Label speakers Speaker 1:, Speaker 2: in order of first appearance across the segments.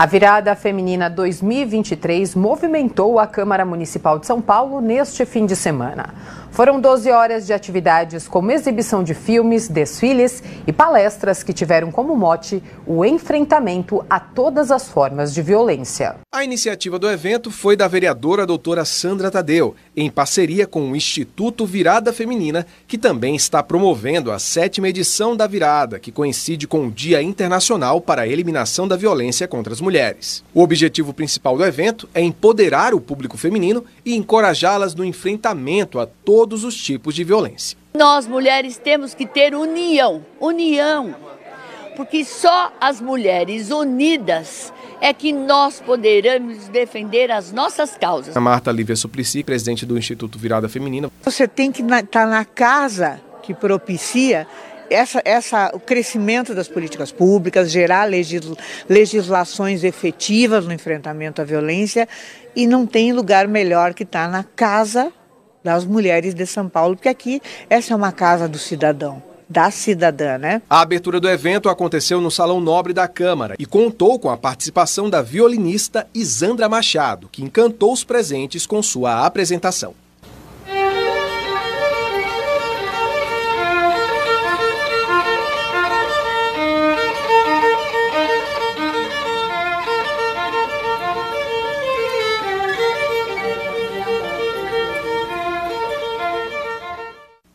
Speaker 1: A virada feminina 2023 movimentou a Câmara Municipal de São Paulo neste fim de semana. Foram 12 horas de atividades como exibição de filmes, desfiles e palestras que tiveram como mote o enfrentamento a todas as formas de violência.
Speaker 2: A iniciativa do evento foi da vereadora doutora Sandra Tadeu, em parceria com o Instituto Virada Feminina, que também está promovendo a sétima edição da Virada, que coincide com o Dia Internacional para a Eliminação da Violência contra as Mulheres. O objetivo principal do evento é empoderar o público feminino e encorajá-las no enfrentamento a todos todos os tipos de violência.
Speaker 3: Nós mulheres temos que ter união, união, porque só as mulheres unidas é que nós poderemos defender as nossas causas.
Speaker 2: A Marta Lívia Suplicy, presidente do Instituto Virada Feminina.
Speaker 4: Você tem que estar tá na casa que propicia essa, essa, o crescimento das políticas públicas, gerar legisla, legislações efetivas no enfrentamento à violência e não tem lugar melhor que estar tá na casa das mulheres de São Paulo, porque aqui essa é uma casa do cidadão da cidadã, né?
Speaker 2: A abertura do evento aconteceu no Salão Nobre da Câmara e contou com a participação da violinista Isandra Machado, que encantou os presentes com sua apresentação.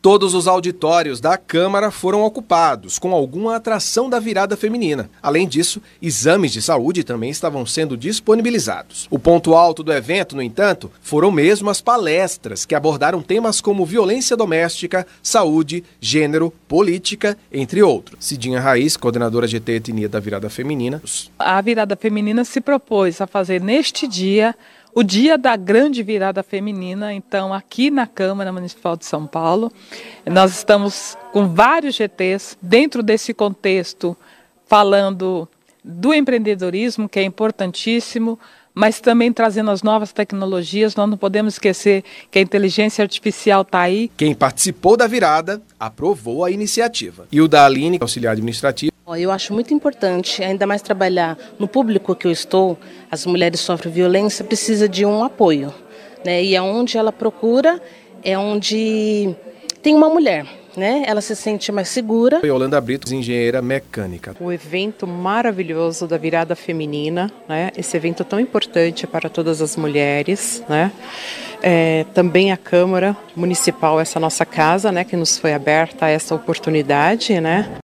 Speaker 2: Todos os auditórios da Câmara foram ocupados, com alguma atração da virada feminina. Além disso, exames de saúde também estavam sendo disponibilizados. O ponto alto do evento, no entanto, foram mesmo as palestras, que abordaram temas como violência doméstica, saúde, gênero, política, entre outros. Cidinha Raiz, coordenadora GT Etnia da Virada Feminina.
Speaker 5: A Virada Feminina se propôs a fazer neste dia o dia da grande virada feminina, então, aqui na Câmara Municipal de São Paulo. Nós estamos com vários GTs dentro desse contexto, falando do empreendedorismo, que é importantíssimo, mas também trazendo as novas tecnologias. Nós não podemos esquecer que a inteligência artificial está aí.
Speaker 2: Quem participou da virada aprovou a iniciativa. E o da Aline, auxiliar administrativo.
Speaker 6: Eu acho muito importante, ainda mais trabalhar no público que eu estou, as mulheres sofrem violência, precisa de um apoio. Né? E aonde ela procura é onde tem uma mulher né? Ela se sente mais segura.
Speaker 2: Yolanda Brito, engenheira mecânica.
Speaker 1: O evento maravilhoso da virada feminina, né? Esse evento tão importante para todas as mulheres, né? É, também a Câmara Municipal, essa nossa casa, né, que nos foi aberta essa oportunidade, né?